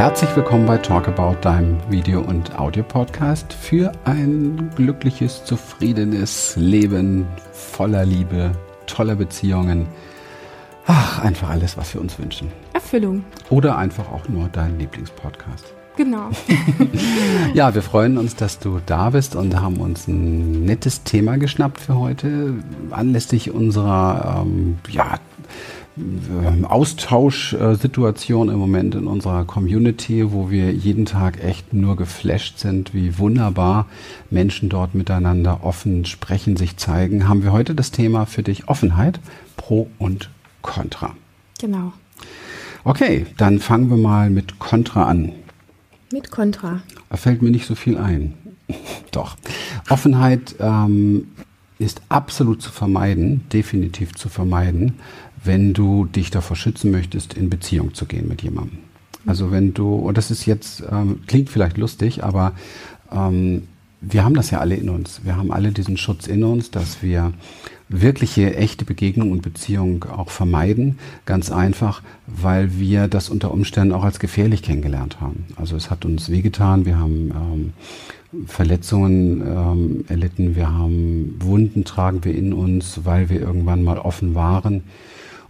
Herzlich willkommen bei Talk About, deinem Video- und Audio-Podcast für ein glückliches, zufriedenes Leben voller Liebe, toller Beziehungen. Ach, einfach alles, was wir uns wünschen. Erfüllung. Oder einfach auch nur dein Lieblingspodcast. Genau. ja, wir freuen uns, dass du da bist und haben uns ein nettes Thema geschnappt für heute, anlässlich unserer ähm, ja, Austauschsituation im Moment in unserer Community, wo wir jeden Tag echt nur geflasht sind, wie wunderbar Menschen dort miteinander offen sprechen, sich zeigen, haben wir heute das Thema für dich Offenheit, Pro und Contra. Genau. Okay, dann fangen wir mal mit Contra an. Mit Contra. Da fällt mir nicht so viel ein. Doch. Offenheit ähm, ist absolut zu vermeiden, definitiv zu vermeiden, wenn du dich davor schützen möchtest, in Beziehung zu gehen mit jemandem. Also wenn du, und das ist jetzt, ähm, klingt vielleicht lustig, aber ähm, wir haben das ja alle in uns. Wir haben alle diesen Schutz in uns, dass wir wirkliche, echte Begegnung und Beziehung auch vermeiden. Ganz einfach, weil wir das unter Umständen auch als gefährlich kennengelernt haben. Also es hat uns wehgetan, wir haben ähm, Verletzungen ähm, erlitten, wir haben Wunden tragen wir in uns, weil wir irgendwann mal offen waren.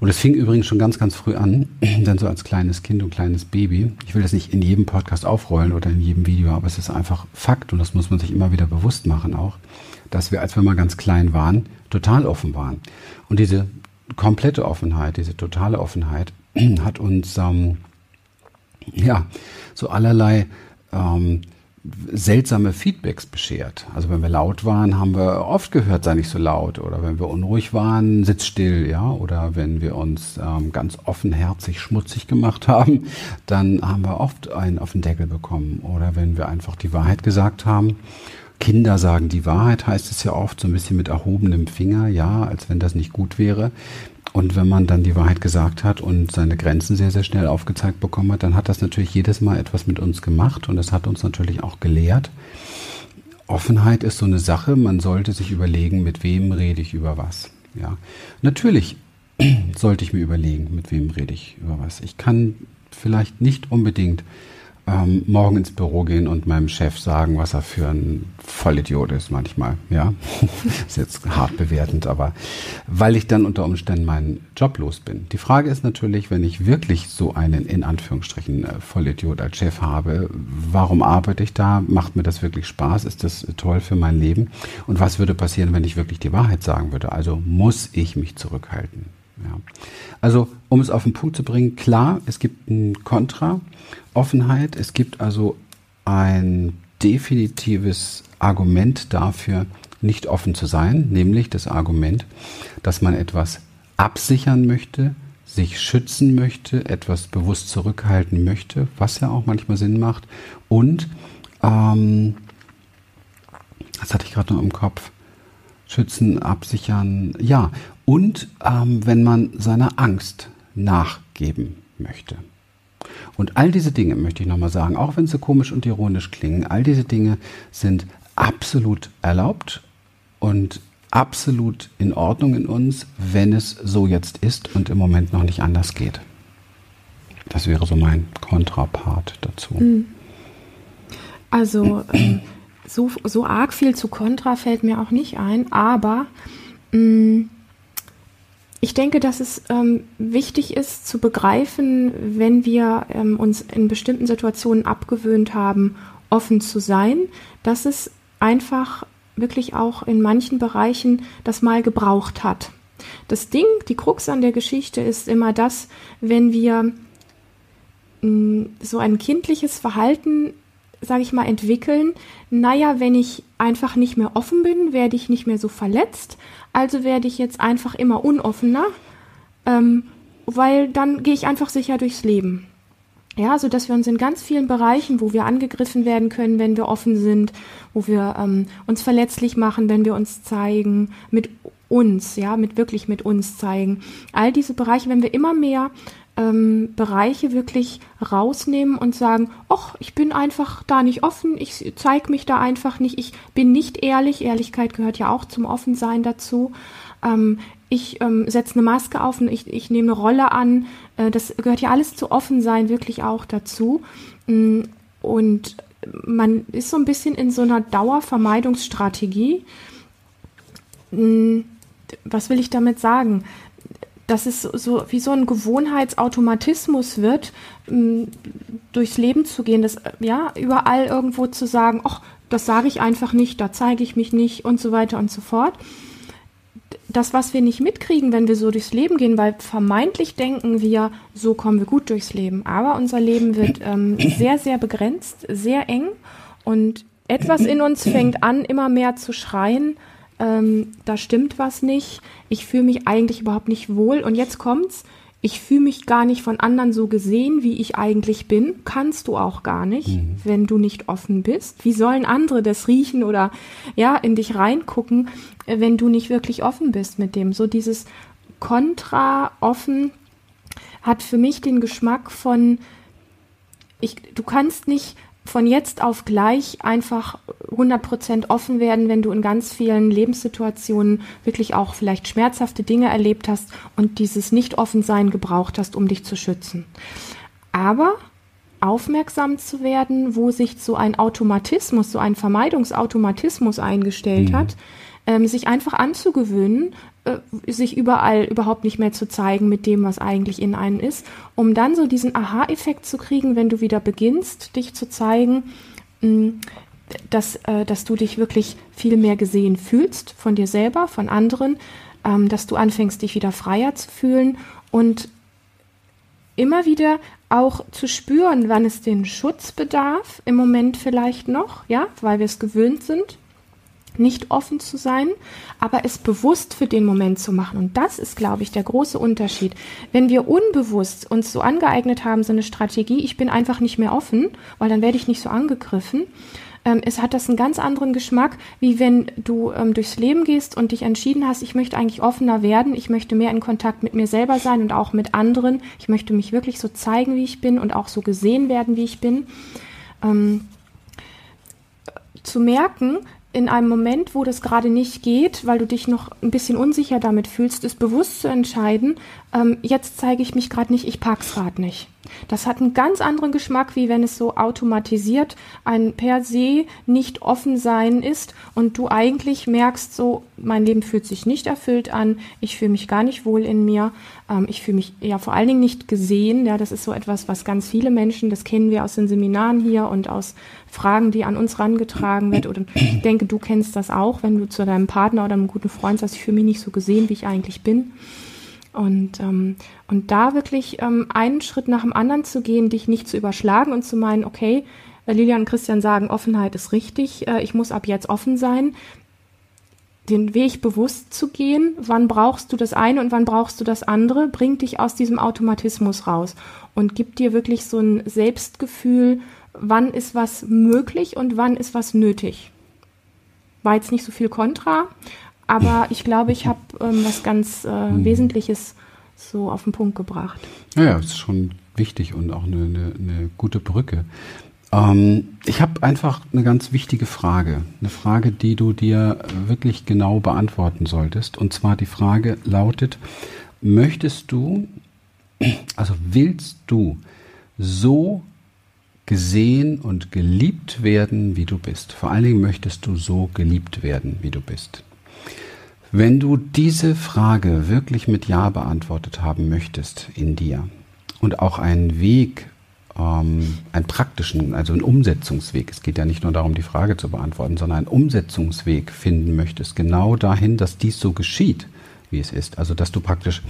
Und es fing übrigens schon ganz, ganz früh an, dann so als kleines Kind und kleines Baby. Ich will das nicht in jedem Podcast aufrollen oder in jedem Video, aber es ist einfach Fakt und das muss man sich immer wieder bewusst machen auch, dass wir, als wir mal ganz klein waren, total offen waren. Und diese komplette Offenheit, diese totale Offenheit hat uns ähm, ja so allerlei ähm, seltsame Feedbacks beschert. Also wenn wir laut waren, haben wir oft gehört, sei nicht so laut. Oder wenn wir unruhig waren, sitz still, ja. Oder wenn wir uns ähm, ganz offenherzig schmutzig gemacht haben, dann haben wir oft einen auf den Deckel bekommen. Oder wenn wir einfach die Wahrheit gesagt haben. Kinder sagen die Wahrheit, heißt es ja oft, so ein bisschen mit erhobenem Finger, ja, als wenn das nicht gut wäre. Und wenn man dann die Wahrheit gesagt hat und seine Grenzen sehr, sehr schnell aufgezeigt bekommen hat, dann hat das natürlich jedes Mal etwas mit uns gemacht und das hat uns natürlich auch gelehrt. Offenheit ist so eine Sache, man sollte sich überlegen, mit wem rede ich über was. Ja, natürlich sollte ich mir überlegen, mit wem rede ich über was. Ich kann vielleicht nicht unbedingt ähm, morgen ins Büro gehen und meinem Chef sagen, was er für ein Vollidiot ist manchmal. Ja, ist jetzt hart bewertend, aber weil ich dann unter Umständen meinen Job los bin. Die Frage ist natürlich, wenn ich wirklich so einen in Anführungsstrichen äh, Vollidiot als Chef habe, warum arbeite ich da? Macht mir das wirklich Spaß? Ist das toll für mein Leben? Und was würde passieren, wenn ich wirklich die Wahrheit sagen würde? Also muss ich mich zurückhalten. Ja. Also, um es auf den Punkt zu bringen, klar, es gibt ein Kontra, Offenheit, es gibt also ein definitives Argument dafür, nicht offen zu sein, nämlich das Argument, dass man etwas absichern möchte, sich schützen möchte, etwas bewusst zurückhalten möchte, was ja auch manchmal Sinn macht. Und, ähm, das hatte ich gerade noch im Kopf, schützen, absichern, ja, und ähm, wenn man seiner Angst nachgeben möchte. Und all diese Dinge, möchte ich nochmal sagen, auch wenn sie komisch und ironisch klingen, all diese Dinge sind absolut erlaubt und absolut in Ordnung in uns, wenn es so jetzt ist und im Moment noch nicht anders geht. Das wäre so mein Kontrapart dazu. Hm. Also ähm, so, so arg viel zu Kontra fällt mir auch nicht ein, aber mh, hm, ich denke, dass es ähm, wichtig ist zu begreifen, wenn wir ähm, uns in bestimmten Situationen abgewöhnt haben, offen zu sein, dass es einfach wirklich auch in manchen Bereichen das mal gebraucht hat. Das Ding, die Krux an der Geschichte ist immer das, wenn wir mh, hm, so ein kindliches Verhalten sage ich mal, entwickeln, naja, wenn ich einfach nicht mehr offen bin, werde ich nicht mehr so verletzt, also werde ich jetzt einfach immer unoffener, ähm, weil dann gehe ich einfach sicher durchs Leben. Ja, so dass wir uns in ganz vielen Bereichen, wo wir angegriffen werden können, wenn wir offen sind, wo wir ähm, uns verletzlich machen, wenn wir uns zeigen, mit uns, ja, mit wirklich mit uns zeigen. All diese Bereiche, wenn wir immer mehr ähm, Bereiche wirklich rausnehmen und sagen, ach, ich bin einfach da nicht offen, ich zeige mich da einfach nicht, ich bin nicht ehrlich, Ehrlichkeit gehört ja auch zum Offensein dazu. Ähm, ich ähm, setze eine Maske auf und ich, ich nehme eine Rolle an. Äh, das gehört ja alles zu offen sein wirklich auch dazu. Mm, und man ist so ein bisschen in so einer Dauervermeidungsstrategie. Mm, was will ich damit sagen? Dass es so wie so ein Gewohnheitsautomatismus wird, mm, durchs Leben zu gehen, das ja überall irgendwo zu sagen, ach, das sage ich einfach nicht, da zeige ich mich nicht und so weiter und so fort das, was wir nicht mitkriegen, wenn wir so durchs Leben gehen, weil vermeintlich denken wir, so kommen wir gut durchs Leben. Aber unser Leben wird ähm, sehr, sehr begrenzt, sehr eng und etwas in uns fängt an, immer mehr zu schreien. Ähm, da stimmt was nicht. Ich fühle mich eigentlich überhaupt nicht wohl. Und jetzt kommt's ich fühle mich gar nicht von anderen so gesehen, wie ich eigentlich bin, kannst du auch gar nicht, mhm. wenn du nicht offen bist. Wie sollen andere das riechen oder ja, in dich reingucken, äh, wenn du nicht wirklich offen bist mit dem? So dieses Kontra offen hat für mich den Geschmack von ich, du kannst nicht von jetzt auf gleich einfach 100% offen werden, wenn du in ganz vielen Lebenssituationen wirklich auch vielleicht schmerzhafte Dinge erlebt hast und dieses Nicht-Offensein gebraucht hast, um dich zu schützen. Aber aufmerksam zu werden, wo sich so ein Automatismus, so ein Vermeidungsautomatismus eingestellt mhm. hat, ähm, sich einfach anzugewöhnen, sich überall überhaupt nicht mehr zu zeigen mit dem, was eigentlich in einen ist, um dann so diesen Aha-Effekt zu kriegen, wenn du wieder beginnst, dich zu zeigen, mm, dass, äh, dass du dich wirklich viel mehr gesehen fühlst von dir selber, von anderen, ähm, dass du anfängst, dich wieder freier zu fühlen und immer wieder auch zu spüren, wann es den Schutz bedarf, im Moment vielleicht noch, ja, weil wir es gewöhnt sind, nicht offen zu sein, aber es bewusst für den Moment zu machen. Und das ist, glaube ich, der große Unterschied. Wenn wir unbewusst uns so angeeignet haben, so eine Strategie, ich bin einfach nicht mehr offen, weil dann werde ich nicht so angegriffen. Ähm, es hat das einen ganz anderen Geschmack, wie wenn du ähm, durchs Leben gehst und dich entschieden hast, ich möchte eigentlich offener werden, ich möchte mehr in Kontakt mit mir selber sein und auch mit anderen. Ich möchte mich wirklich so zeigen, wie ich bin und auch so gesehen werden, wie ich bin. Ähm, zu merken, in einem Moment, wo das gerade nicht geht, weil du dich noch ein bisschen unsicher damit fühlst, ist bewusst zu entscheiden, ähm, jetzt zeige ich mich gerade nicht, ich pack's gerade nicht. Das hat einen ganz anderen Geschmack, wie wenn es so automatisiert ein per se nicht offen sein ist und du eigentlich merkst, so mein Leben fühlt sich nicht erfüllt an, ich fühle mich gar nicht wohl in mir, ähm, ich fühle mich ja vor allen Dingen nicht gesehen. Ja, das ist so etwas, was ganz viele Menschen, das kennen wir aus den Seminaren hier und aus Fragen, die an uns rangetragen wird. Oder ich denke, du kennst das auch, wenn du zu deinem Partner oder einem guten Freund sagst, ich fühle mich nicht so gesehen, wie ich eigentlich bin. Und, ähm, und da wirklich ähm, einen Schritt nach dem anderen zu gehen, dich nicht zu überschlagen und zu meinen, okay, äh, Lilian und Christian sagen, Offenheit ist richtig, äh, ich muss ab jetzt offen sein, den Weg bewusst zu gehen, wann brauchst du das eine und wann brauchst du das andere, bringt dich aus diesem Automatismus raus und gibt dir wirklich so ein Selbstgefühl, wann ist was möglich und wann ist was nötig. War jetzt nicht so viel Kontra, aber ich glaube, ich habe ähm, was ganz äh, hm. Wesentliches so auf den Punkt gebracht. Ja, ja, ist schon wichtig und auch eine, eine, eine gute Brücke. Ähm, ich habe einfach eine ganz wichtige Frage. Eine Frage, die du dir wirklich genau beantworten solltest. Und zwar die Frage lautet, möchtest du, also willst du so gesehen und geliebt werden, wie du bist? Vor allen Dingen möchtest du so geliebt werden, wie du bist. Wenn du diese Frage wirklich mit Ja beantwortet haben möchtest in dir und auch einen Weg, ähm, einen praktischen, also einen Umsetzungsweg, es geht ja nicht nur darum, die Frage zu beantworten, sondern einen Umsetzungsweg finden möchtest, genau dahin, dass dies so geschieht, wie es ist. Also, dass du praktisch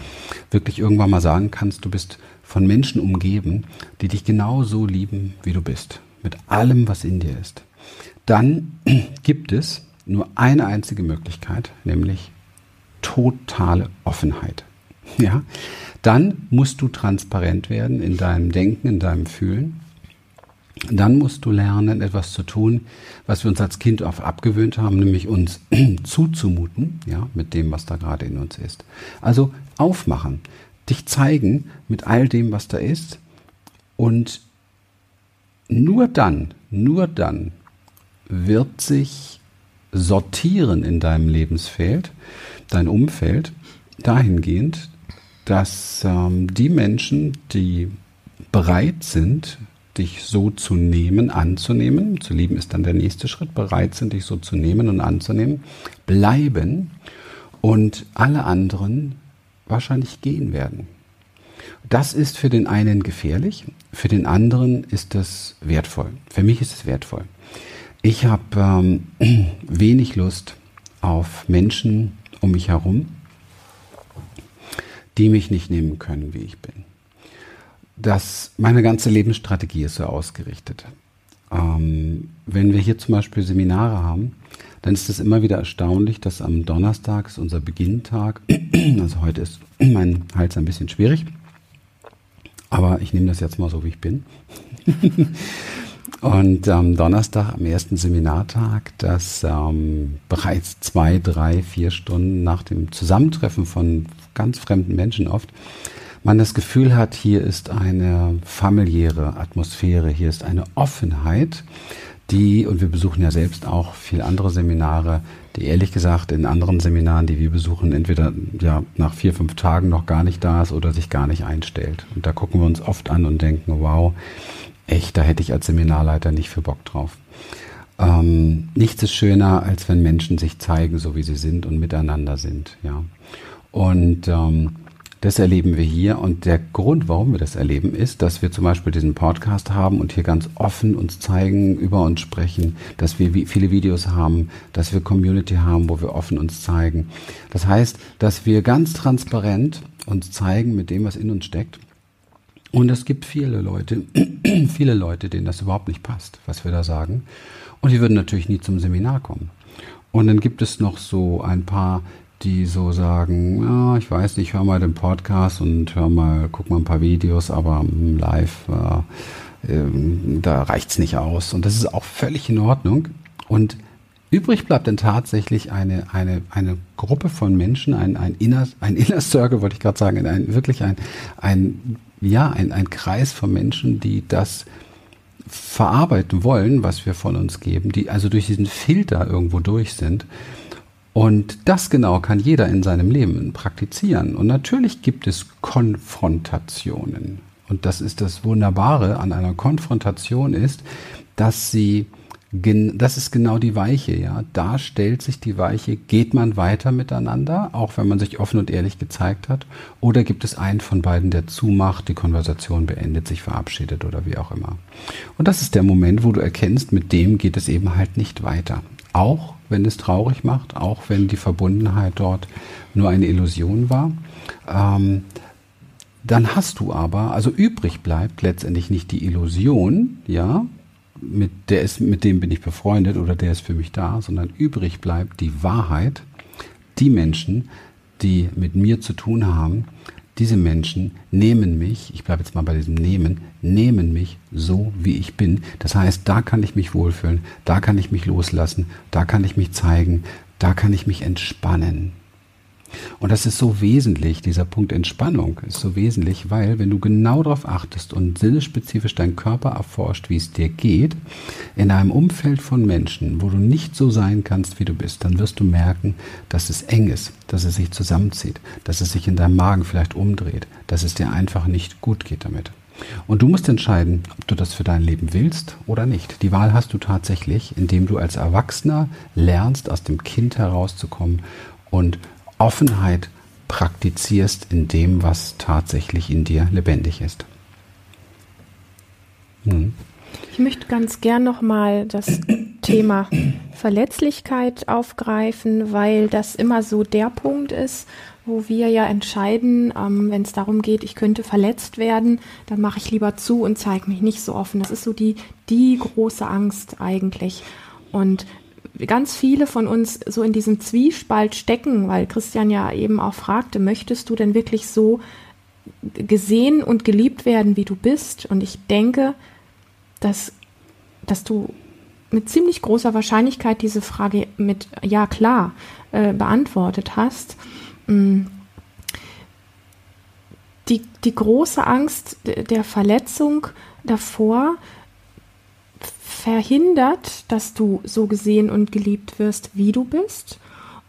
wirklich irgendwann mal sagen kannst, du bist von Menschen umgeben, die dich genau so lieben, wie du bist, mit allem, was in dir ist. Dann gibt es nur eine einzige Möglichkeit, nämlich totale Offenheit. Ja, dann musst du transparent werden in deinem Denken, in deinem Fühlen. Dann musst du lernen, etwas zu tun, was wir uns als Kind oft abgewöhnt haben, nämlich uns zuzumuten, ja, mit dem, was da gerade in uns ist. Also aufmachen, dich zeigen mit all dem, was da ist. Und nur dann, nur dann wird sich sortieren in deinem Lebensfeld, dein Umfeld, dahingehend, dass ähm, die Menschen, die bereit sind, dich so zu nehmen, anzunehmen, zu lieben ist dann der nächste Schritt, bereit sind, dich so zu nehmen und anzunehmen, bleiben und alle anderen wahrscheinlich gehen werden. Das ist für den einen gefährlich, für den anderen ist das wertvoll. Für mich ist es wertvoll. Ich habe ähm, wenig Lust auf Menschen um mich herum, die mich nicht nehmen können, wie ich bin. Das, meine ganze Lebensstrategie ist so ausgerichtet. Ähm, wenn wir hier zum Beispiel Seminare haben, dann ist es immer wieder erstaunlich, dass am Donnerstag ist unser Beginntag. Also heute ist mein Hals ein bisschen schwierig, aber ich nehme das jetzt mal so, wie ich bin. Und am Donnerstag, am ersten Seminartag, dass ähm, bereits zwei, drei, vier Stunden nach dem Zusammentreffen von ganz fremden Menschen oft, man das Gefühl hat, hier ist eine familiäre Atmosphäre, hier ist eine Offenheit, die, und wir besuchen ja selbst auch viel andere Seminare, die ehrlich gesagt in anderen Seminaren, die wir besuchen, entweder ja nach vier, fünf Tagen noch gar nicht da ist oder sich gar nicht einstellt. Und da gucken wir uns oft an und denken, wow, echt, da hätte ich als Seminarleiter nicht für Bock drauf. Ähm, nichts ist schöner, als wenn Menschen sich zeigen, so wie sie sind und miteinander sind. Ja. Und ähm, das erleben wir hier. Und der Grund, warum wir das erleben, ist, dass wir zum Beispiel diesen Podcast haben und hier ganz offen uns zeigen, über uns sprechen, dass wir viele Videos haben, dass wir Community haben, wo wir offen uns zeigen. Das heißt, dass wir ganz transparent uns zeigen mit dem, was in uns steckt und es gibt viele Leute, viele Leute, denen das überhaupt nicht passt, was wir da sagen. Und die würden natürlich nie zum Seminar kommen. Und dann gibt es noch so ein paar, die so sagen, ja, ich weiß nicht, hör mal den Podcast und hör mal, guck mal ein paar Videos, aber live, äh, äh, da reicht's nicht aus. Und das ist auch völlig in Ordnung. Und übrig bleibt dann tatsächlich eine, eine, eine Gruppe von Menschen, ein, ein Inner, ein Inner Circle, wollte ich gerade sagen, ein, wirklich ein, ein ja, ein, ein Kreis von Menschen, die das verarbeiten wollen, was wir von uns geben, die also durch diesen Filter irgendwo durch sind. Und das genau kann jeder in seinem Leben praktizieren. Und natürlich gibt es Konfrontationen. Und das ist das Wunderbare an einer Konfrontation ist, dass sie das ist genau die Weiche, ja. Da stellt sich die Weiche, geht man weiter miteinander, auch wenn man sich offen und ehrlich gezeigt hat, oder gibt es einen von beiden, der zumacht, die Konversation beendet, sich verabschiedet oder wie auch immer. Und das ist der Moment, wo du erkennst, mit dem geht es eben halt nicht weiter. Auch wenn es traurig macht, auch wenn die Verbundenheit dort nur eine Illusion war. Ähm, dann hast du aber, also übrig bleibt letztendlich nicht die Illusion, ja, mit, der ist, mit dem bin ich befreundet oder der ist für mich da, sondern übrig bleibt die Wahrheit, die Menschen, die mit mir zu tun haben, diese Menschen nehmen mich, ich bleibe jetzt mal bei diesem Nehmen, nehmen mich so, wie ich bin. Das heißt, da kann ich mich wohlfühlen, da kann ich mich loslassen, da kann ich mich zeigen, da kann ich mich entspannen. Und das ist so wesentlich, dieser Punkt Entspannung ist so wesentlich, weil wenn du genau darauf achtest und sinnespezifisch deinen Körper erforscht, wie es dir geht, in einem Umfeld von Menschen, wo du nicht so sein kannst, wie du bist, dann wirst du merken, dass es eng ist, dass es sich zusammenzieht, dass es sich in deinem Magen vielleicht umdreht, dass es dir einfach nicht gut geht damit. Und du musst entscheiden, ob du das für dein Leben willst oder nicht. Die Wahl hast du tatsächlich, indem du als Erwachsener lernst, aus dem Kind herauszukommen und Offenheit praktizierst in dem, was tatsächlich in dir lebendig ist. Hm. Ich möchte ganz gern nochmal das Thema Verletzlichkeit aufgreifen, weil das immer so der Punkt ist, wo wir ja entscheiden, ähm, wenn es darum geht, ich könnte verletzt werden, dann mache ich lieber zu und zeige mich nicht so offen. Das ist so die, die große Angst eigentlich. Und ganz viele von uns so in diesem Zwiespalt stecken, weil Christian ja eben auch fragte, möchtest du denn wirklich so gesehen und geliebt werden, wie du bist? Und ich denke, dass, dass du mit ziemlich großer Wahrscheinlichkeit diese Frage mit Ja klar äh, beantwortet hast. Mm. Die, die große Angst der Verletzung davor, verhindert, dass du so gesehen und geliebt wirst, wie du bist.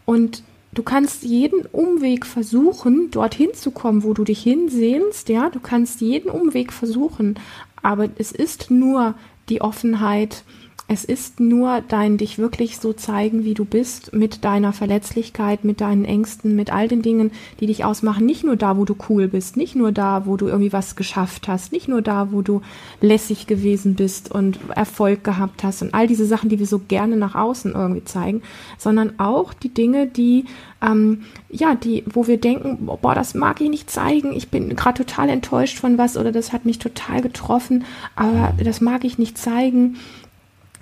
Und du kannst jeden Umweg versuchen, dorthin zu kommen, wo du dich hinsehnst, ja, du kannst jeden Umweg versuchen, aber es ist nur die Offenheit, es ist nur dein dich wirklich so zeigen, wie du bist, mit deiner Verletzlichkeit, mit deinen Ängsten, mit all den Dingen, die dich ausmachen. Nicht nur da, wo du cool bist, nicht nur da, wo du irgendwie was geschafft hast, nicht nur da, wo du lässig gewesen bist und Erfolg gehabt hast und all diese Sachen, die wir so gerne nach außen irgendwie zeigen, sondern auch die Dinge, die ähm, ja, die, wo wir denken, boah, das mag ich nicht zeigen, ich bin gerade total enttäuscht von was oder das hat mich total getroffen, aber das mag ich nicht zeigen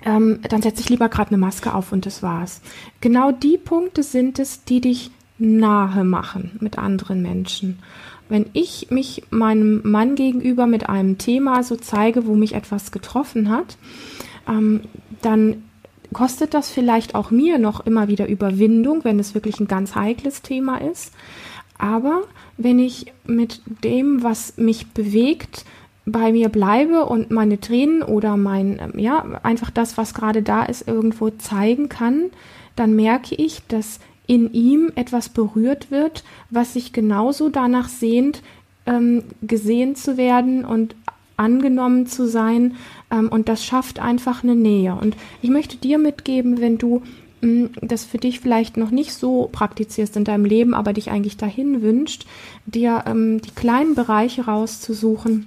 ähm, dann setze ich lieber gerade eine Maske auf und das war's. Genau die Punkte sind es, die dich nahe machen mit anderen Menschen. Wenn ich mich meinem Mann gegenüber mit einem Thema so zeige, wo mich etwas getroffen hat, ähm, dann kostet das vielleicht auch mir noch immer wieder Überwindung, wenn es wirklich ein ganz heikles Thema ist. Aber wenn ich mit dem, was mich bewegt, bei mir bleibe und meine Tränen oder mein, ähm, ja, einfach das, was gerade da ist, irgendwo zeigen kann, dann merke ich, dass in ihm etwas berührt wird, was sich genauso danach sehnt, ähm, gesehen zu werden und angenommen zu sein. Ähm, und das schafft einfach eine Nähe. Und ich möchte dir mitgeben, wenn du mh, mm, das für dich vielleicht noch nicht so praktizierst in deinem Leben, aber dich eigentlich dahin wünscht, dir ähm, die kleinen Bereiche rauszusuchen,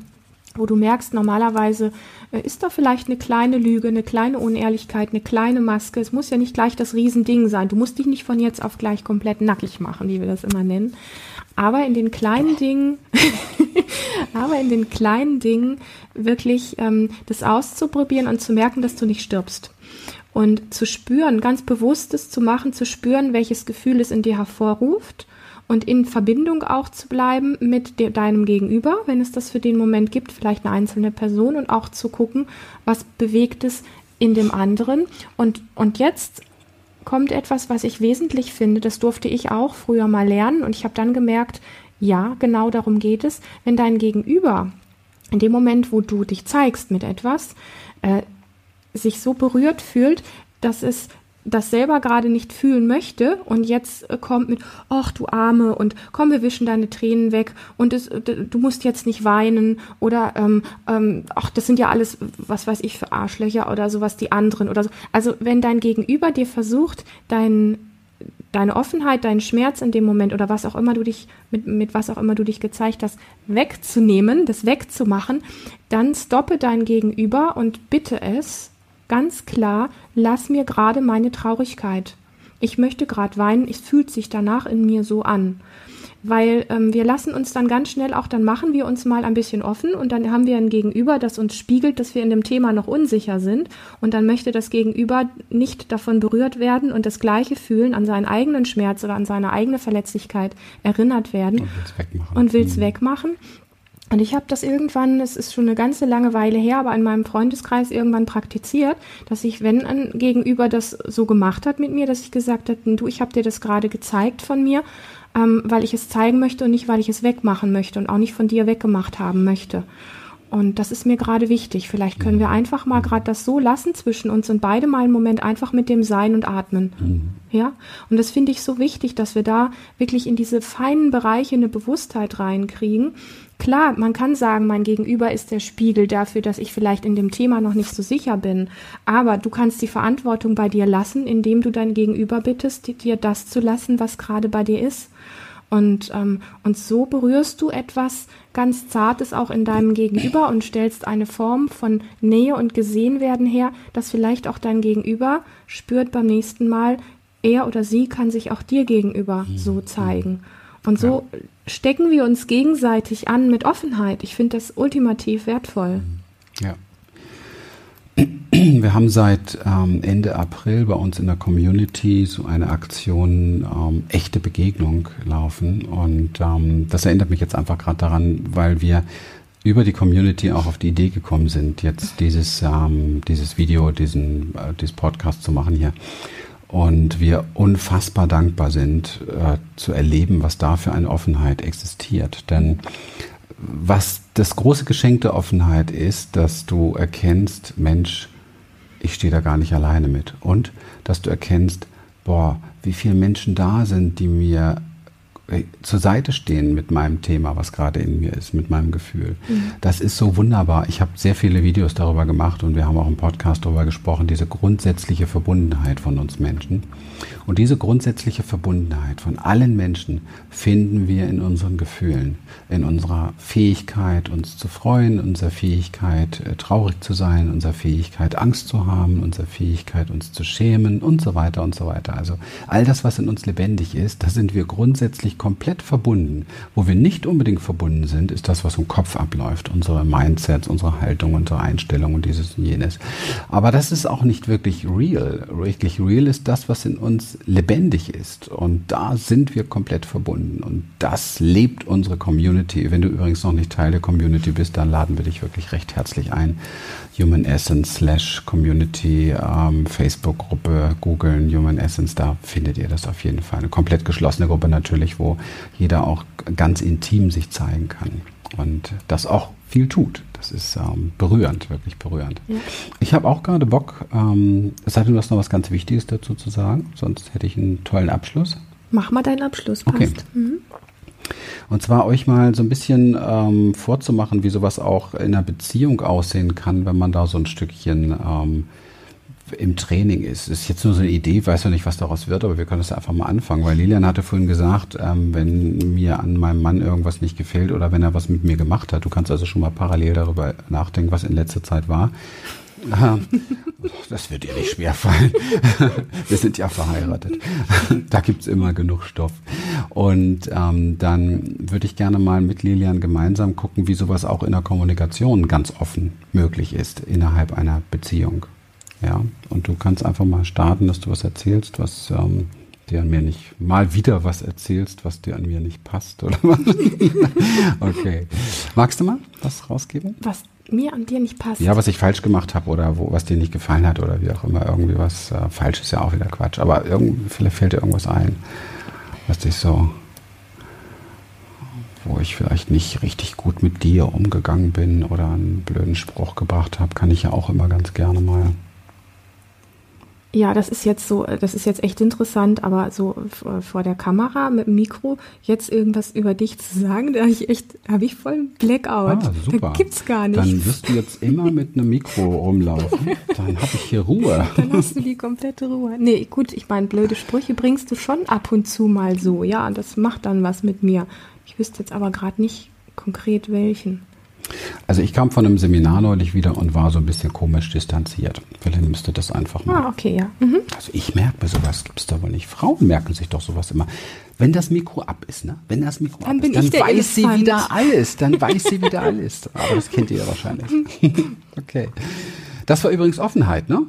wo du merkst, normalerweise äh, ist da vielleicht eine kleine Lüge, eine kleine Unehrlichkeit, eine kleine Maske. Es muss ja nicht gleich das Riesending sein. Du musst dich nicht von jetzt auf gleich komplett nackig machen, wie wir das immer nennen. Aber in den kleinen Dingen, aber in den kleinen Dingen wirklich ähm, das auszuprobieren und zu merken, dass du nicht stirbst. Und zu spüren, ganz bewusstes zu machen, zu spüren, welches Gefühl es in dir hervorruft und in Verbindung auch zu bleiben mit de deinem Gegenüber, wenn es das für den Moment gibt, vielleicht eine einzelne Person und auch zu gucken, was bewegt es in dem anderen. Und, und jetzt kommt etwas, was ich wesentlich finde, das durfte ich auch früher mal lernen und ich habe dann gemerkt, ja, genau darum geht es, wenn dein Gegenüber in dem Moment, wo du dich zeigst mit etwas, äh, sich so berührt fühlt, dass es das selber gerade nicht fühlen möchte und jetzt äh, kommt mit, ach du Arme und komm, wir wischen deine Tränen weg und es, du musst jetzt nicht weinen oder ähm, ähm, ach, das sind ja alles, was weiß ich, für Arschlöcher oder sowas, die anderen oder so. Also wenn dein Gegenüber dir versucht, dein, deine Offenheit, deinen Schmerz in dem Moment oder was auch immer du dich, mit, mit was auch immer du dich gezeigt hast, wegzunehmen, das wegzumachen, dann stoppe dein Gegenüber und bitte es, ganz klar, lass mir gerade meine Traurigkeit. Ich möchte gerade weinen, es fühlt sich danach in mir so an. Weil ähm, wir lassen uns dann ganz schnell auch, dann machen wir uns mal ein bisschen offen und dann haben wir ein Gegenüber, das uns spiegelt, dass wir in dem Thema noch unsicher sind. Und dann möchte das Gegenüber nicht davon berührt werden und das gleiche fühlen, an seinen eigenen Schmerz oder an seine eigene Verletzlichkeit erinnert werden und will es wegmachen. Und will's mhm. wegmachen. Und ich habe das irgendwann, es ist schon eine ganze lange Weile her, aber in meinem Freundeskreis irgendwann praktiziert, dass ich, wenn ein Gegenüber das so gemacht hat mit mir, dass ich gesagt habe, du, ich habe dir das gerade gezeigt von mir, ähm, weil ich es zeigen möchte und nicht, weil ich es wegmachen möchte und auch nicht von dir weggemacht haben möchte. Und das ist mir gerade wichtig. Vielleicht können wir einfach mal gerade das so lassen zwischen uns und beide mal einen Moment einfach mit dem Sein und Atmen. Mhm. Ja? Und das finde ich so wichtig, dass wir da wirklich in diese feinen Bereiche eine Bewusstheit reinkriegen. Klar, man kann sagen, mein Gegenüber ist der Spiegel dafür, dass ich vielleicht in dem Thema noch nicht so sicher bin. Aber du kannst die Verantwortung bei dir lassen, indem du dein Gegenüber bittest, dir das zu lassen, was gerade bei dir ist. Und, ähm, und so berührst du etwas ganz Zartes auch in deinem Gegenüber und stellst eine Form von Nähe und Gesehenwerden her, dass vielleicht auch dein Gegenüber spürt beim nächsten Mal, er oder sie kann sich auch dir gegenüber so mhm. zeigen. Und so ja. stecken wir uns gegenseitig an mit Offenheit. Ich finde das ultimativ wertvoll. Ja. Wir haben seit ähm, Ende April bei uns in der Community so eine Aktion ähm, echte Begegnung laufen. Und ähm, das erinnert mich jetzt einfach gerade daran, weil wir über die Community auch auf die Idee gekommen sind, jetzt dieses, ähm, dieses Video, diesen, äh, dieses Podcast zu machen hier. Und wir unfassbar dankbar sind, äh, zu erleben, was da für eine Offenheit existiert. Denn was das große Geschenk der Offenheit ist, dass du erkennst, Mensch, ich stehe da gar nicht alleine mit. Und dass du erkennst, boah, wie viele Menschen da sind, die mir zur Seite stehen mit meinem Thema, was gerade in mir ist, mit meinem Gefühl. Mhm. Das ist so wunderbar. Ich habe sehr viele Videos darüber gemacht und wir haben auch im Podcast darüber gesprochen, diese grundsätzliche Verbundenheit von uns Menschen. Und diese grundsätzliche Verbundenheit von allen Menschen finden wir in unseren Gefühlen, in unserer Fähigkeit, uns zu freuen, unserer Fähigkeit, äh, traurig zu sein, unserer Fähigkeit, Angst zu haben, unserer Fähigkeit, uns zu schämen und so weiter und so weiter. Also all das, was in uns lebendig ist, da sind wir grundsätzlich komplett verbunden. Wo wir nicht unbedingt verbunden sind, ist das, was im Kopf abläuft. Unsere Mindsets, unsere Haltung, unsere Einstellung und dieses und jenes. Aber das ist auch nicht wirklich real. Wirklich real ist das, was in uns lebendig ist. Und da sind wir komplett verbunden. Und das lebt unsere Community. Wenn du übrigens noch nicht Teil der Community bist, dann laden wir dich wirklich recht herzlich ein. Human Essence slash Community, ähm, Facebook-Gruppe, googeln, Human Essence, da findet ihr das auf jeden Fall. Eine komplett geschlossene Gruppe natürlich, wo jeder auch ganz intim sich zeigen kann und das auch viel tut. Das ist ähm, berührend, wirklich berührend. Ja. Ich habe auch gerade Bock, ähm, es sei denn, du hast noch was ganz Wichtiges dazu zu sagen, sonst hätte ich einen tollen Abschluss. Mach mal deinen Abschluss, passt. Okay. Mhm. Und zwar euch mal so ein bisschen ähm, vorzumachen, wie sowas auch in einer Beziehung aussehen kann, wenn man da so ein Stückchen ähm, im Training ist. Das ist jetzt nur so eine Idee, weiß ja nicht, was daraus wird, aber wir können das einfach mal anfangen, weil Lilian hatte vorhin gesagt, ähm, wenn mir an meinem Mann irgendwas nicht gefällt oder wenn er was mit mir gemacht hat, du kannst also schon mal parallel darüber nachdenken, was in letzter Zeit war. Das wird dir nicht schwerfallen. Wir sind ja verheiratet. Da gibt's immer genug Stoff. Und ähm, dann würde ich gerne mal mit Lilian gemeinsam gucken, wie sowas auch in der Kommunikation ganz offen möglich ist innerhalb einer Beziehung. Ja, und du kannst einfach mal starten, dass du was erzählst, was ähm, dir an mir nicht, mal wieder was erzählst, was dir an mir nicht passt, oder was? okay. Magst du mal was rausgeben? Was mir an dir nicht passt. Ja, was ich falsch gemacht habe oder wo, was dir nicht gefallen hat oder wie auch immer, irgendwie was äh, falsch ist ja auch wieder Quatsch. Aber irgend, vielleicht fällt dir irgendwas ein, was dich so, wo ich vielleicht nicht richtig gut mit dir umgegangen bin oder einen blöden Spruch gebracht habe, kann ich ja auch immer ganz gerne mal ja, das ist jetzt so, das ist jetzt echt interessant, aber so vor der Kamera mit dem Mikro jetzt irgendwas über dich zu sagen, da habe ich echt, habe ich voll Blackout. Ah, super. Da gibt's gar nicht. Dann wirst du jetzt immer mit einem Mikro rumlaufen. Dann habe ich hier Ruhe. Dann hast du die komplette Ruhe. Nee, gut, ich meine, blöde Sprüche bringst du schon ab und zu mal so, ja, und das macht dann was mit mir. Ich wüsste jetzt aber gerade nicht konkret welchen. Also ich kam von einem Seminar neulich wieder und war so ein bisschen komisch distanziert. Vielleicht müsste das einfach mal. Ah, okay, ja. Mhm. Also ich merke mir sowas, gibt es da wohl nicht. Frauen merken sich doch sowas immer. Wenn das Mikro ab ist, ne? Wenn das Mikro dann ab ist, dann weiß Elefant. sie wieder alles. Dann weiß sie wieder alles. Aber das kennt ihr ja wahrscheinlich. okay. Das war übrigens Offenheit, ne?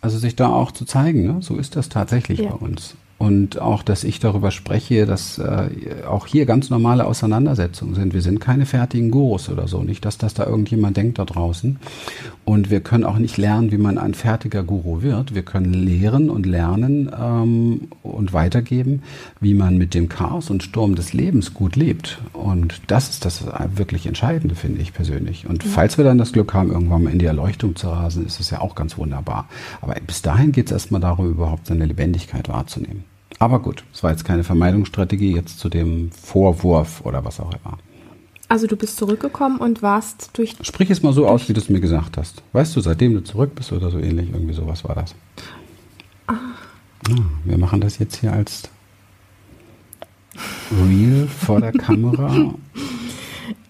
Also sich da auch zu zeigen, ne? So ist das tatsächlich ja. bei uns und auch, dass ich darüber spreche, dass äh, auch hier ganz normale Auseinandersetzungen sind. Wir sind keine fertigen Gurus oder so, nicht, dass das da irgendjemand denkt da draußen. Und wir können auch nicht lernen, wie man ein fertiger Guru wird. Wir können lehren und lernen ähm, und weitergeben, wie man mit dem Chaos und Sturm des Lebens gut lebt. Und das ist das wirklich Entscheidende, finde ich persönlich. Und ja. falls wir dann das Glück haben, irgendwann mal in die Erleuchtung zu rasen, ist es ja auch ganz wunderbar. Aber bis dahin geht es erstmal darum, überhaupt seine Lebendigkeit wahrzunehmen. Aber gut, es war jetzt keine Vermeidungsstrategie jetzt zu dem Vorwurf oder was auch immer. Also du bist zurückgekommen und warst durch. Sprich es mal so aus, wie du es mir gesagt hast. Weißt du, seitdem du zurück bist oder so ähnlich, irgendwie sowas war das. Ah. Ja, wir machen das jetzt hier als Real vor der Kamera.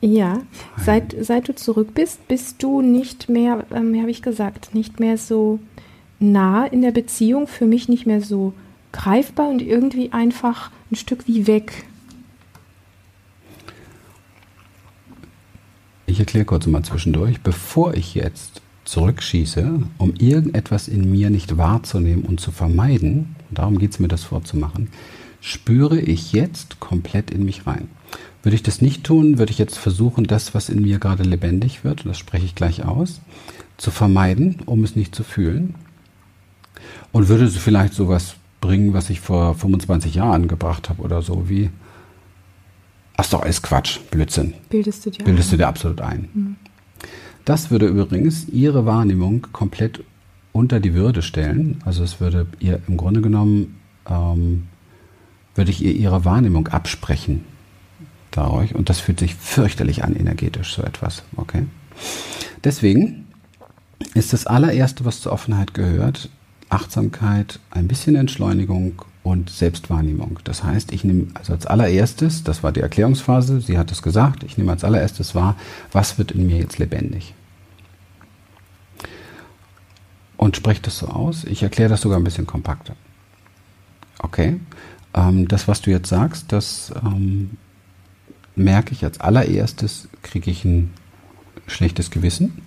Ja, seit, seit du zurück bist, bist du nicht mehr, ähm, wie habe ich gesagt, nicht mehr so nah in der Beziehung, für mich nicht mehr so greifbar und irgendwie einfach ein Stück wie weg. Ich erkläre kurz mal zwischendurch, bevor ich jetzt zurückschieße, um irgendetwas in mir nicht wahrzunehmen und zu vermeiden, und darum geht es mir, das vorzumachen, spüre ich jetzt komplett in mich rein. Würde ich das nicht tun, würde ich jetzt versuchen, das, was in mir gerade lebendig wird, das spreche ich gleich aus, zu vermeiden, um es nicht zu fühlen. Und würde vielleicht sowas bringen, was ich vor 25 Jahren gebracht habe oder so, wie. Ach doch, ist Quatsch, Blödsinn. Bildest du dir Bildest du dir absolut ein. Mhm. Das würde übrigens Ihre Wahrnehmung komplett unter die Würde stellen. Also es würde ihr im Grunde genommen ähm, würde ich ihr ihre Wahrnehmung absprechen dadurch. Und das fühlt sich fürchterlich an, energetisch, so etwas. Okay? Deswegen ist das allererste, was zur Offenheit gehört, Achtsamkeit, ein bisschen Entschleunigung und Selbstwahrnehmung. Das heißt, ich nehme also als allererstes, das war die Erklärungsphase, sie hat es gesagt, ich nehme als allererstes wahr, was wird in mir jetzt lebendig. Und spreche das so aus. Ich erkläre das sogar ein bisschen kompakter. Okay, ähm, das, was du jetzt sagst, das ähm, merke ich als allererstes, kriege ich ein schlechtes Gewissen.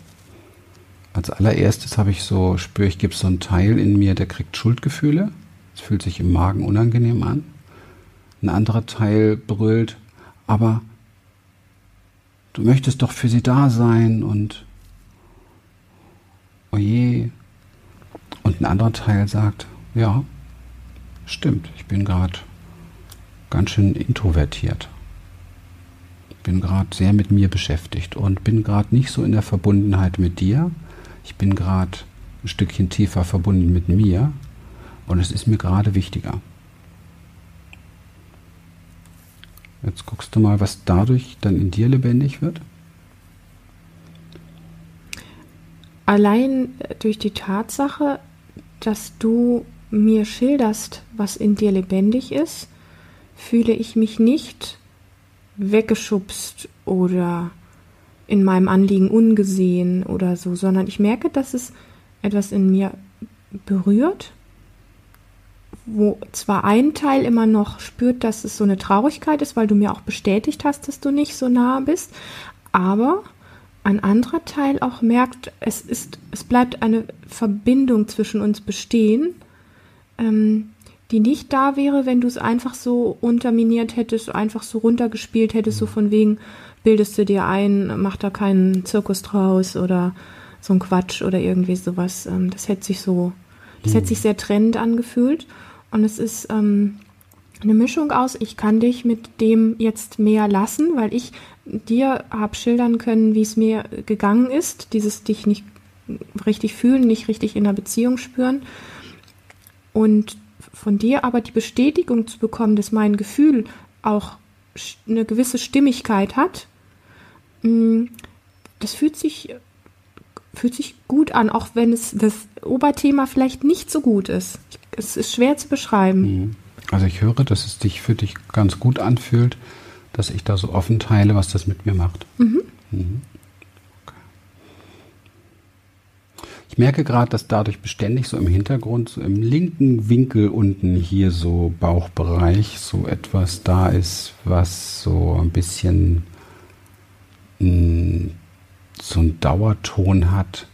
Als allererstes habe ich so, spüre ich, gibt es so einen Teil in mir, der kriegt Schuldgefühle. Es fühlt sich im Magen unangenehm an. Ein anderer Teil brüllt, aber du möchtest doch für sie da sein und oje. Und ein anderer Teil sagt, ja, stimmt, ich bin gerade ganz schön introvertiert. Bin gerade sehr mit mir beschäftigt und bin gerade nicht so in der Verbundenheit mit dir. Ich bin gerade ein Stückchen tiefer verbunden mit mir und es ist mir gerade wichtiger. Jetzt guckst du mal, was dadurch dann in dir lebendig wird. Allein durch die Tatsache, dass du mir schilderst, was in dir lebendig ist, fühle ich mich nicht weggeschubst oder in meinem Anliegen ungesehen oder so, sondern ich merke, dass es etwas in mir berührt, wo zwar ein Teil immer noch spürt, dass es so eine Traurigkeit ist, weil du mir auch bestätigt hast, dass du nicht so nah bist, aber ein anderer Teil auch merkt, es ist, es bleibt eine Verbindung zwischen uns bestehen, ähm, die nicht da wäre, wenn du es einfach so unterminiert hättest, einfach so runtergespielt hättest, so von wegen, bildest du dir ein, mach da keinen Zirkus draus oder so ein Quatsch oder irgendwie sowas. Ähm, das hätte sich so, das mhm. hätte sich sehr trennend angefühlt. Und es ist ähm, eine Mischung aus, ich kann dich mit dem jetzt mehr lassen, weil ich dir habe schildern können, wie es mir gegangen ist, dieses dich nicht richtig fühlen, nicht richtig in einer Beziehung spüren. Und von dir aber die Bestätigung zu bekommen, dass mein Gefühl auch eine gewisse Stimmigkeit hat, das fühlt sich, fühlt sich gut an, auch wenn es das Oberthema vielleicht nicht so gut ist. Es ist schwer zu beschreiben. Mhm. Also ich höre, dass es dich für dich ganz gut anfühlt, dass ich da so offen teile, was das mit mir macht. Mhm. Mhm. Ich merke gerade, dass dadurch beständig so im Hintergrund, so im linken Winkel unten hier so Bauchbereich, so etwas da ist, was so ein bisschen mh, so einen Dauerton hat.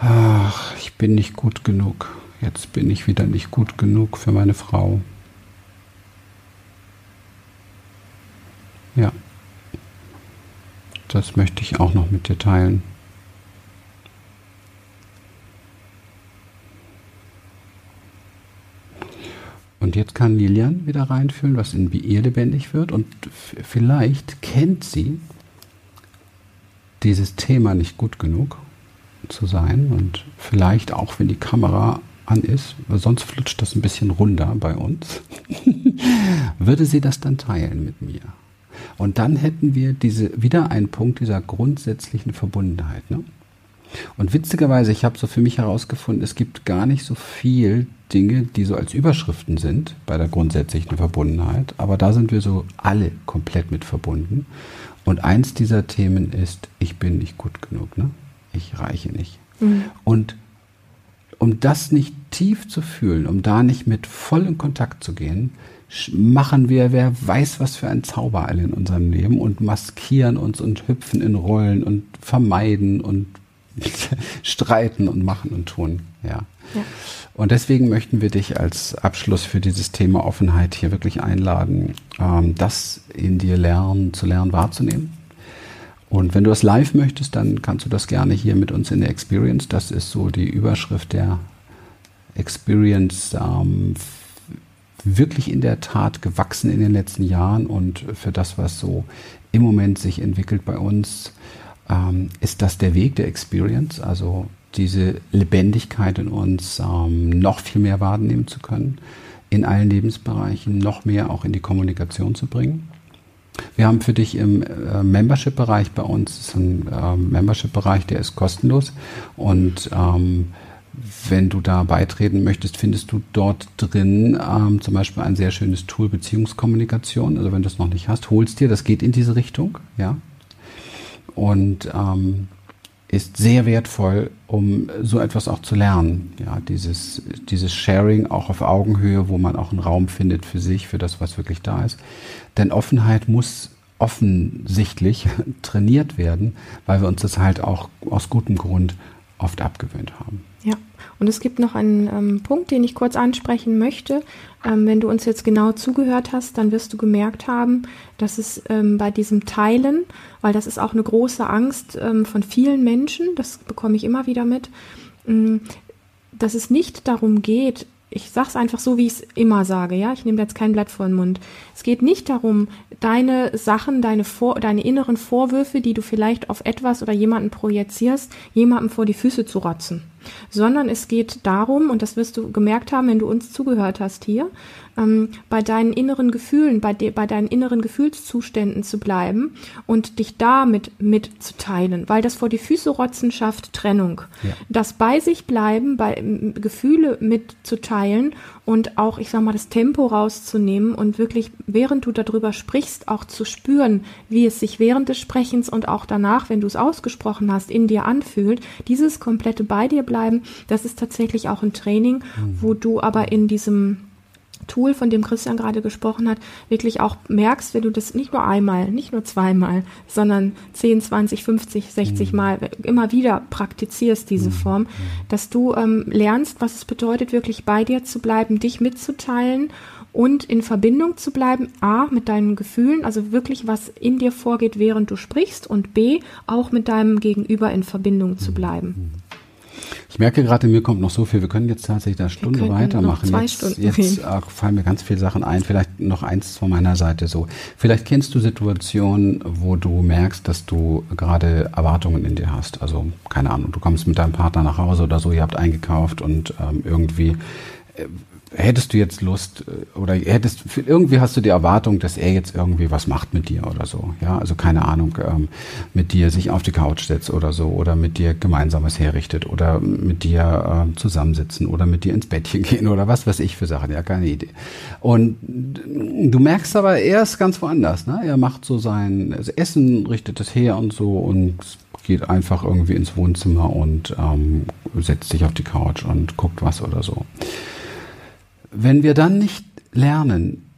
Ach, ich bin nicht gut genug. Jetzt bin ich wieder nicht gut genug für meine Frau. Ja. Das möchte ich auch noch mit dir teilen. Und jetzt kann Lilian wieder reinfühlen, was in ihr lebendig wird. Und vielleicht kennt sie dieses Thema nicht gut genug zu sein. Und vielleicht auch, wenn die Kamera an ist, sonst flutscht das ein bisschen runter bei uns, würde sie das dann teilen mit mir. Und dann hätten wir diese, wieder einen Punkt dieser grundsätzlichen Verbundenheit. Ne? Und witzigerweise, ich habe so für mich herausgefunden, es gibt gar nicht so viel Dinge, die so als Überschriften sind bei der grundsätzlichen Verbundenheit, aber da sind wir so alle komplett mit verbunden. Und eins dieser Themen ist, ich bin nicht gut genug, ne? ich reiche nicht. Mhm. Und um das nicht tief zu fühlen, um da nicht mit voll in Kontakt zu gehen, machen wir, wer weiß, was für ein Zauber alle in unserem Leben und maskieren uns und hüpfen in Rollen und vermeiden und streiten und machen und tun. Ja. ja. Und deswegen möchten wir dich als Abschluss für dieses Thema Offenheit hier wirklich einladen, ähm, das in dir lernen, zu lernen wahrzunehmen. Und wenn du das live möchtest, dann kannst du das gerne hier mit uns in der Experience. Das ist so die Überschrift der Experience. Ähm, wirklich in der Tat gewachsen in den letzten Jahren und für das, was so im Moment sich entwickelt bei uns, ähm, ist das der Weg der Experience. Also diese Lebendigkeit in uns ähm, noch viel mehr wahrnehmen zu können, in allen Lebensbereichen noch mehr auch in die Kommunikation zu bringen. Wir haben für dich im äh, Membership-Bereich bei uns, ist ein äh, Membership-Bereich, der ist kostenlos und ähm, wenn du da beitreten möchtest, findest du dort drin ähm, zum Beispiel ein sehr schönes Tool Beziehungskommunikation. Also wenn du es noch nicht hast, holst dir, das geht in diese Richtung, ja. Und ähm, ist sehr wertvoll, um so etwas auch zu lernen. Ja, dieses, dieses Sharing auch auf Augenhöhe, wo man auch einen Raum findet für sich, für das, was wirklich da ist. Denn Offenheit muss offensichtlich trainiert werden, weil wir uns das halt auch aus gutem Grund oft abgewöhnt haben. Ja, und es gibt noch einen ähm, Punkt, den ich kurz ansprechen möchte. Ähm, wenn du uns jetzt genau zugehört hast, dann wirst du gemerkt haben, dass es ähm, bei diesem Teilen, weil das ist auch eine große Angst ähm, von vielen Menschen, das bekomme ich immer wieder mit, ähm, dass es nicht darum geht, ich sage es einfach so, wie ich es immer sage, ja, ich nehme jetzt kein Blatt vor den Mund. Es geht nicht darum, deine Sachen, deine, vor, deine inneren Vorwürfe, die du vielleicht auf etwas oder jemanden projizierst, jemandem vor die Füße zu rotzen sondern es geht darum, und das wirst du gemerkt haben, wenn du uns zugehört hast hier, ähm, bei deinen inneren Gefühlen, bei, de, bei deinen inneren Gefühlszuständen zu bleiben und dich damit mitzuteilen, weil das vor die Füße rotzen schafft Trennung. Ja. Das bei sich bleiben, bei Gefühle mitzuteilen und auch, ich sag mal, das Tempo rauszunehmen und wirklich, während du darüber sprichst, auch zu spüren, wie es sich während des Sprechens und auch danach, wenn du es ausgesprochen hast, in dir anfühlt, dieses komplette bei dir bleiben, das ist tatsächlich auch ein Training, mhm. wo du aber in diesem Tool, von dem Christian gerade gesprochen hat, wirklich auch merkst, wenn du das nicht nur einmal, nicht nur zweimal, sondern 10, 20, 50, 60 mhm. Mal immer wieder praktizierst, diese mhm. Form, dass du ähm, lernst, was es bedeutet, wirklich bei dir zu bleiben, dich mitzuteilen und in Verbindung zu bleiben, a, mit deinen Gefühlen, also wirklich was in dir vorgeht, während du sprichst und b, auch mit deinem Gegenüber in Verbindung zu mhm. bleiben. Ich merke gerade, mir kommt noch so viel. Wir können jetzt tatsächlich eine Stunde weitermachen. zwei jetzt, Stunden jetzt äh, fallen mir ganz viele Sachen ein. Vielleicht noch eins von meiner Seite so. Vielleicht kennst du Situationen, wo du merkst, dass du gerade Erwartungen in dir hast. Also keine Ahnung, du kommst mit deinem Partner nach Hause oder so, ihr habt eingekauft und ähm, irgendwie äh, hättest du jetzt Lust äh, oder hättest irgendwie hast du die Erwartung, dass er jetzt irgendwie was macht mit dir oder so, ja, also keine Ahnung, ähm, mit dir sich auf die Couch setzt oder so oder mit dir gemeinsames herrichtet oder mit dir äh, zusammensitzen oder mit dir ins Bettchen gehen oder was weiß ich für Sachen, ja, keine Idee. Und du merkst aber, er ist ganz woanders, ne? Er macht so sein also Essen, richtet es her und so und geht einfach irgendwie ins Wohnzimmer und ähm, setzt sich auf die Couch und guckt was oder so. Wenn wir dann nicht lernen,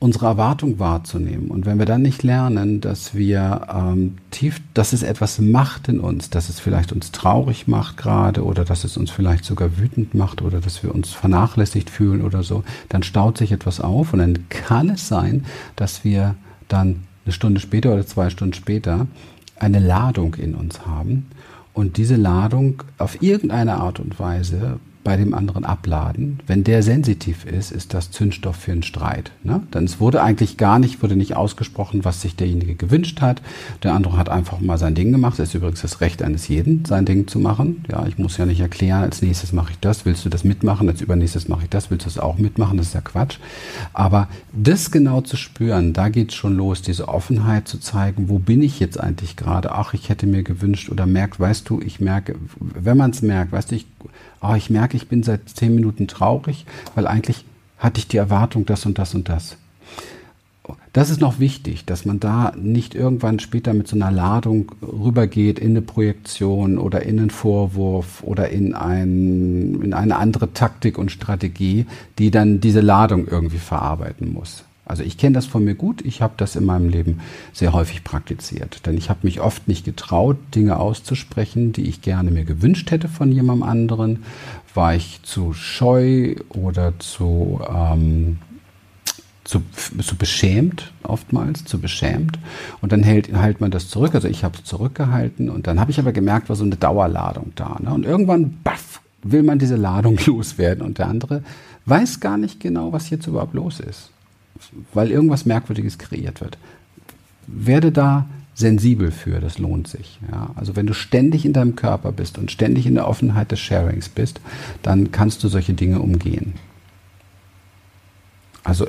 unsere Erwartung wahrzunehmen und wenn wir dann nicht lernen, dass wir ähm, tief, dass es etwas macht in uns, dass es vielleicht uns traurig macht gerade oder dass es uns vielleicht sogar wütend macht oder dass wir uns vernachlässigt fühlen oder so, dann staut sich etwas auf und dann kann es sein, dass wir dann eine Stunde später oder zwei Stunden später eine Ladung in uns haben und diese Ladung auf irgendeine Art und Weise bei dem anderen abladen. Wenn der sensitiv ist, ist das Zündstoff für einen Streit. Ne? Denn es wurde eigentlich gar nicht, wurde nicht ausgesprochen, was sich derjenige gewünscht hat. Der andere hat einfach mal sein Ding gemacht. Das ist übrigens das Recht eines jeden, sein Ding zu machen. Ja, ich muss ja nicht erklären, als nächstes mache ich das, willst du das mitmachen, als übernächstes mache ich das, willst du das auch mitmachen, das ist ja Quatsch. Aber das genau zu spüren, da geht es schon los, diese Offenheit zu zeigen, wo bin ich jetzt eigentlich gerade? Ach, ich hätte mir gewünscht oder merkt, weißt du, ich merke, wenn man es merkt, weißt du, ich oh, ich merke, ich bin seit zehn Minuten traurig, weil eigentlich hatte ich die Erwartung, das und das und das. Das ist noch wichtig, dass man da nicht irgendwann später mit so einer Ladung rübergeht in eine Projektion oder in einen Vorwurf oder in, ein, in eine andere Taktik und Strategie, die dann diese Ladung irgendwie verarbeiten muss. Also ich kenne das von mir gut. Ich habe das in meinem Leben sehr häufig praktiziert. Denn ich habe mich oft nicht getraut, Dinge auszusprechen, die ich gerne mir gewünscht hätte von jemandem anderen. War ich zu scheu oder zu, ähm, zu, zu beschämt, oftmals zu beschämt. Und dann hält, hält man das zurück. Also ich habe es zurückgehalten und dann habe ich aber gemerkt, war so eine Dauerladung da. Ne? Und irgendwann, baff, will man diese Ladung loswerden und der andere weiß gar nicht genau, was jetzt überhaupt los ist weil irgendwas Merkwürdiges kreiert wird. Werde da sensibel für, das lohnt sich. Ja? Also wenn du ständig in deinem Körper bist und ständig in der Offenheit des Sharings bist, dann kannst du solche Dinge umgehen. Also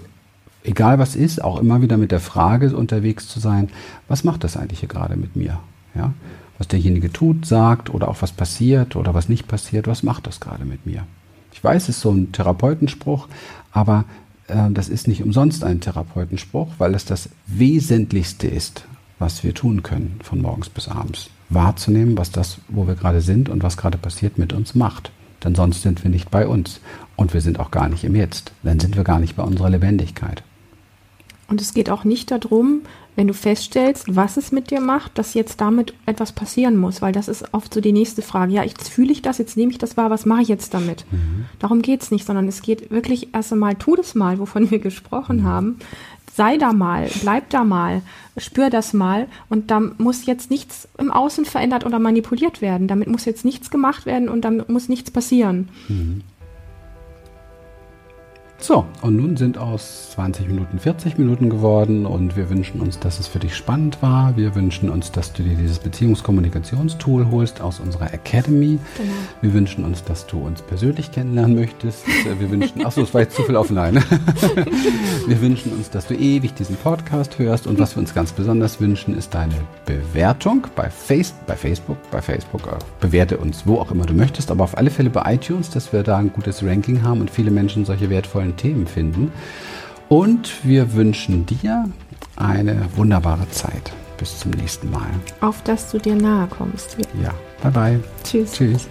egal was ist, auch immer wieder mit der Frage unterwegs zu sein, was macht das eigentlich hier gerade mit mir? Ja? Was derjenige tut, sagt oder auch was passiert oder was nicht passiert, was macht das gerade mit mir? Ich weiß, es ist so ein Therapeutenspruch, aber äh, das ist nicht umsonst ein Therapeutenspruch, weil es das Wesentlichste ist, was wir tun können, von morgens bis abends. Wahrzunehmen, was das, wo wir gerade sind und was gerade passiert, mit uns macht. Denn sonst sind wir nicht bei uns. Und wir sind auch gar nicht im Jetzt. Dann sind wir gar nicht bei unserer Lebendigkeit. Und es geht auch nicht darum, wenn du feststellst, was es mit dir macht, dass jetzt damit etwas passieren muss, weil das ist oft so die nächste Frage. Ja, jetzt fühle ich das, jetzt nehme ich das wahr, was mache ich jetzt damit? Mhm. Darum geht es nicht, sondern es geht wirklich erst einmal, tu das mal, wovon wir gesprochen mhm. haben. Sei da mal, bleib da mal, spür das mal und da muss jetzt nichts im Außen verändert oder manipuliert werden. Damit muss jetzt nichts gemacht werden und damit muss nichts passieren. Mhm. So, und nun sind aus 20 Minuten 40 Minuten geworden und wir wünschen uns, dass es für dich spannend war. Wir wünschen uns, dass du dir dieses Beziehungskommunikationstool holst aus unserer Academy. Genau. Wir wünschen uns, dass du uns persönlich kennenlernen möchtest. Wir wünschen, achso, es war jetzt zu viel offline. Wir wünschen uns, dass du ewig diesen Podcast hörst und was wir uns ganz besonders wünschen, ist deine Bewertung bei, Face, bei Facebook, bei Facebook, äh, bewerte uns wo auch immer du möchtest, aber auf alle Fälle bei iTunes, dass wir da ein gutes Ranking haben und viele Menschen solche wertvollen spannenden Themen finden. Und wir wünschen dir eine wunderbare Zeit. Bis zum nächsten Mal. Auf dass du dir nahe kommst. Ja, bye bye. Tschüss. Tschüss.